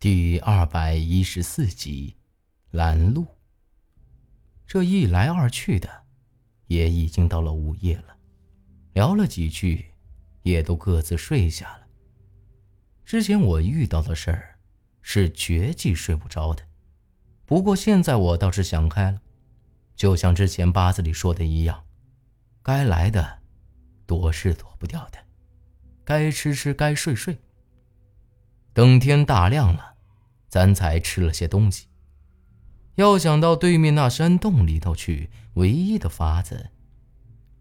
第二百一十四集，拦路。这一来二去的，也已经到了午夜了。聊了几句，也都各自睡下了。之前我遇到的事儿，是绝技睡不着的。不过现在我倒是想开了，就像之前八字里说的一样，该来的，躲是躲不掉的；该吃吃，该睡睡。等天大亮了。咱才吃了些东西。要想到对面那山洞里头去，唯一的法子，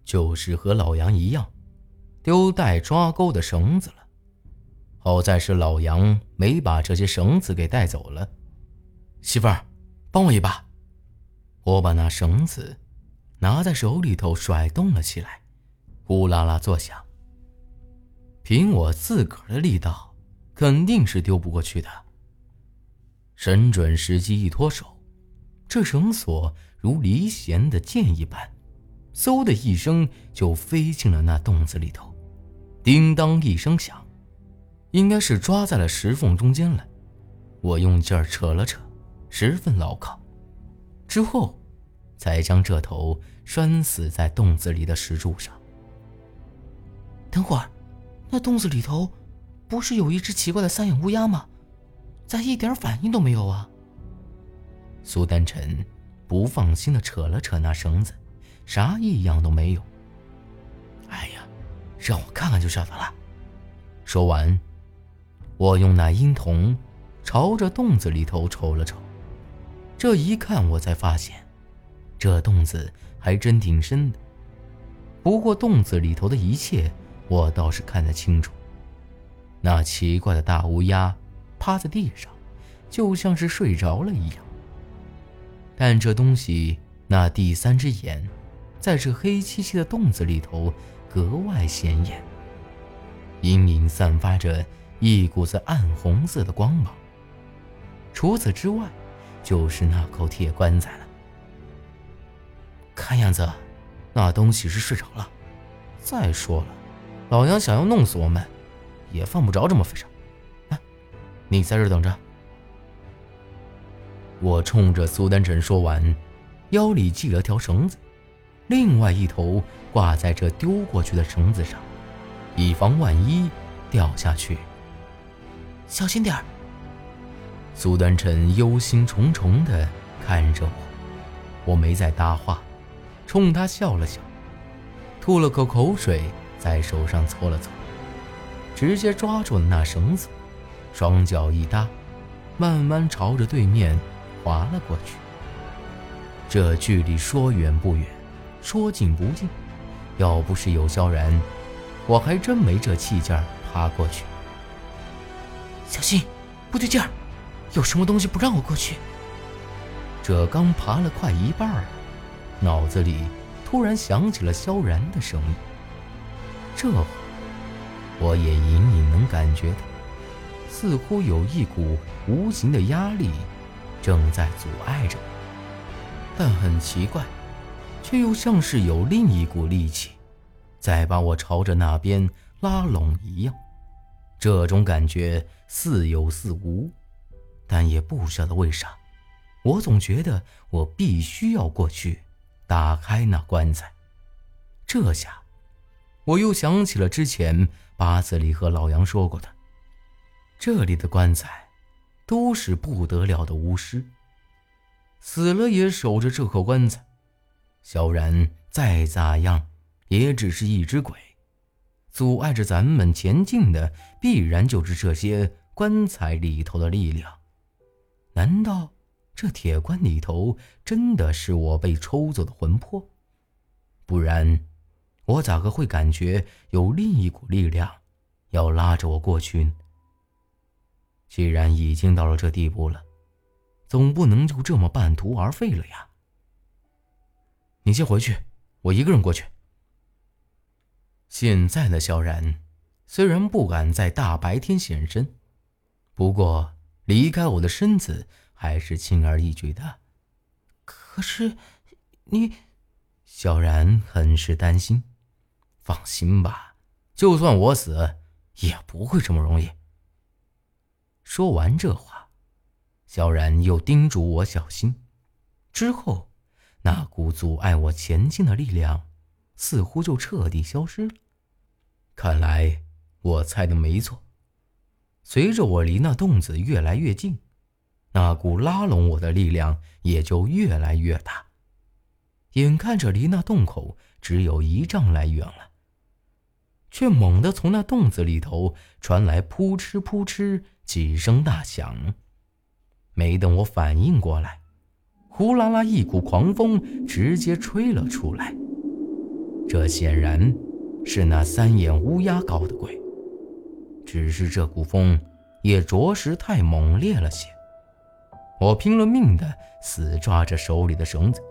就是和老杨一样，丢带抓钩的绳子了。好在是老杨没把这些绳子给带走了。媳妇儿，帮我一把。我把那绳子拿在手里头甩动了起来，呼啦啦作响。凭我自个儿的力道，肯定是丢不过去的。神准时机一脱手，这绳索如离弦的箭一般，嗖的一声就飞进了那洞子里头，叮当一声响，应该是抓在了石缝中间了。我用劲儿扯了扯，十分牢靠，之后才将这头拴死在洞子里的石柱上。等会儿，那洞子里头不是有一只奇怪的三眼乌鸦吗？咋一点反应都没有啊？苏丹晨不放心的扯了扯那绳子，啥异样都没有。哎呀，让我看看就晓得了。说完，我用那婴童朝着洞子里头瞅了瞅。这一看，我才发现，这洞子还真挺深的。不过洞子里头的一切，我倒是看得清楚。那奇怪的大乌鸦。趴在地上，就像是睡着了一样。但这东西那第三只眼，在这黑漆漆的洞子里头格外显眼，隐隐散发着一股子暗红色的光芒。除此之外，就是那口铁棺材了。看样子，那东西是睡着了。再说了，老杨想要弄死我们，也犯不着这么费事。你在这等着。我冲着苏丹晨说完，腰里系了条绳子，另外一头挂在这丢过去的绳子上，以防万一掉下去。小心点儿。苏丹晨忧心忡忡地看着我，我没再搭话，冲他笑了笑，吐了口口水，在手上搓了搓，直接抓住了那绳子。双脚一搭，慢慢朝着对面滑了过去。这距离说远不远，说近不近。要不是有萧然，我还真没这气劲儿爬过去。小心，不对劲儿，有什么东西不让我过去。这刚爬了快一半儿，脑子里突然响起了萧然的声音。这会，我也隐隐能感觉到。似乎有一股无形的压力正在阻碍着我，但很奇怪，却又像是有另一股力气在把我朝着那边拉拢一样。这种感觉似有似无，但也不晓得为啥，我总觉得我必须要过去打开那棺材。这下，我又想起了之前八字里和老杨说过的。这里的棺材，都是不得了的巫师。死了也守着这口棺材。萧然再咋样，也只是一只鬼，阻碍着咱们前进的，必然就是这些棺材里头的力量。难道这铁棺里头真的是我被抽走的魂魄？不然，我咋个会感觉有另一股力量要拉着我过去呢？既然已经到了这地步了，总不能就这么半途而废了呀。你先回去，我一个人过去。现在的萧然虽然不敢在大白天现身，不过离开我的身子还是轻而易举的。可是，你，萧然很是担心。放心吧，就算我死，也不会这么容易。说完这话，萧然又叮嘱我小心。之后，那股阻碍我前进的力量似乎就彻底消失了。看来我猜的没错。随着我离那洞子越来越近，那股拉拢我的力量也就越来越大。眼看着离那洞口只有一丈来远了，却猛地从那洞子里头传来扑哧扑哧几声大响。没等我反应过来，呼啦啦一股狂风直接吹了出来。这显然是那三眼乌鸦搞的鬼。只是这股风也着实太猛烈了些。我拼了命的死抓着手里的绳子。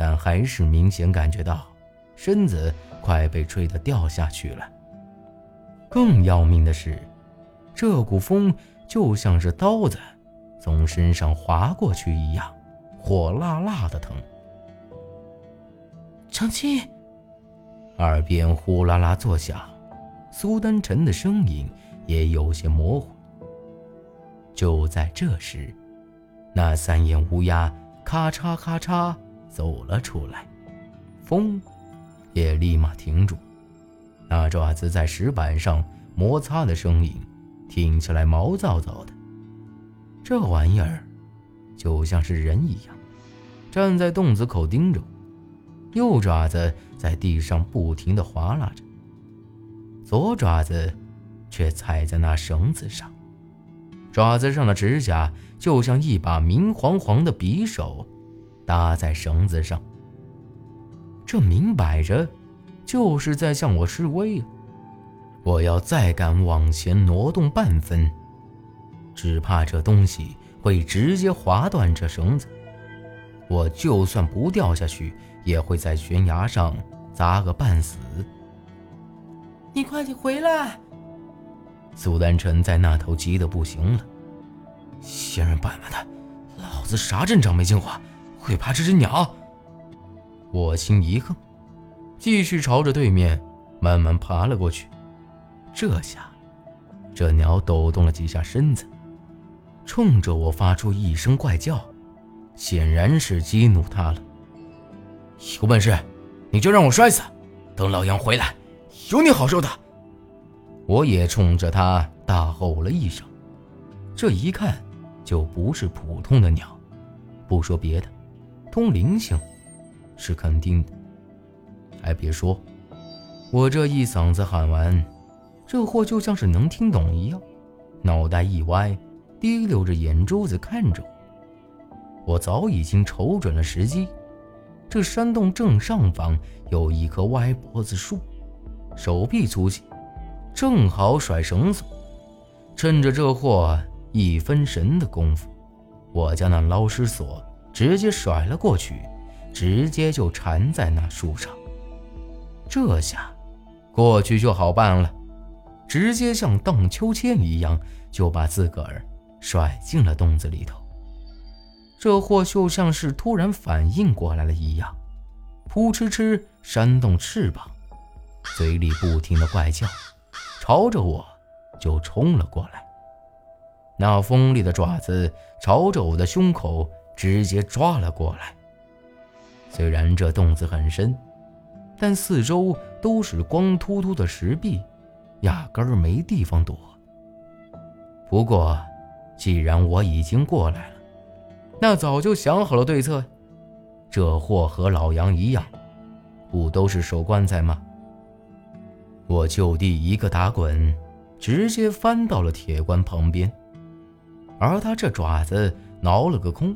但还是明显感觉到身子快被吹得掉下去了。更要命的是，这股风就像是刀子从身上划过去一样，火辣辣的疼。长青，耳边呼啦啦作响，苏丹晨的声音也有些模糊。就在这时，那三眼乌鸦咔嚓咔嚓。走了出来，风也立马停住。那爪子在石板上摩擦的声音，听起来毛躁躁的。这玩意儿就像是人一样，站在洞子口盯着，右爪子在地上不停地划拉着，左爪子却踩在那绳子上，爪子上的指甲就像一把明晃晃的匕首。搭在绳子上，这明摆着就是在向我示威啊！我要再敢往前挪动半分，只怕这东西会直接划断这绳子。我就算不掉下去，也会在悬崖上砸个半死。你快点回来！苏丹臣在那头急得不行了。仙人板板的，老子啥阵仗没进过？会怕这只鸟？我心一横，继续朝着对面慢慢爬了过去。这下，这鸟抖动了几下身子，冲着我发出一声怪叫，显然是激怒他了。有本事你就让我摔死，等老杨回来，有你好受的！我也冲着他大吼了一声。这一看就不是普通的鸟，不说别的。通灵性，是肯定的。还别说，我这一嗓子喊完，这货就像是能听懂一样，脑袋一歪，滴溜着眼珠子看着我。我早已经瞅准了时机，这山洞正上方有一棵歪脖子树，手臂粗细，正好甩绳索。趁着这货一分神的功夫，我将那捞尸索。直接甩了过去，直接就缠在那树上。这下过去就好办了，直接像荡秋千一样就把自个儿甩进了洞子里头。这货就像是突然反应过来了一样，扑哧哧扇动翅膀，嘴里不停的怪叫，朝着我就冲了过来。那锋利的爪子朝着我的胸口。直接抓了过来。虽然这洞子很深，但四周都是光秃秃的石壁，压根儿没地方躲。不过，既然我已经过来了，那早就想好了对策。这货和老杨一样，不都是守棺材吗？我就地一个打滚，直接翻到了铁棺旁边，而他这爪子挠了个空。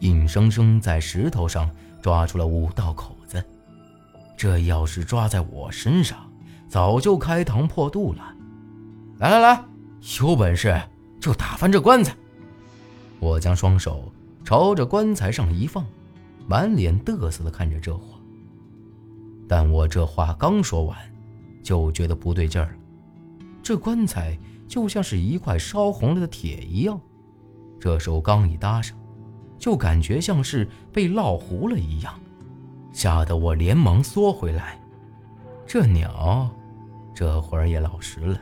硬生生在石头上抓出了五道口子，这要是抓在我身上，早就开膛破肚了。来来来，有本事就打翻这棺材！我将双手朝着棺材上一放，满脸得瑟地看着这货。但我这话刚说完，就觉得不对劲儿了。这棺材就像是一块烧红了的铁一样，这手刚一搭上。就感觉像是被烙糊了一样，吓得我连忙缩回来。这鸟这会儿也老实了，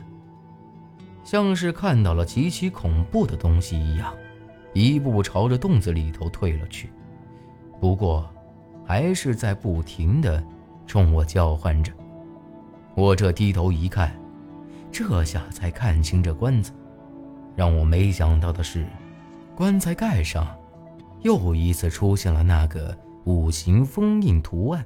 像是看到了极其恐怖的东西一样，一步朝着洞子里头退了去。不过，还是在不停的冲我叫唤着。我这低头一看，这下才看清这棺材。让我没想到的是，棺材盖上又一次出现了那个五行封印图案。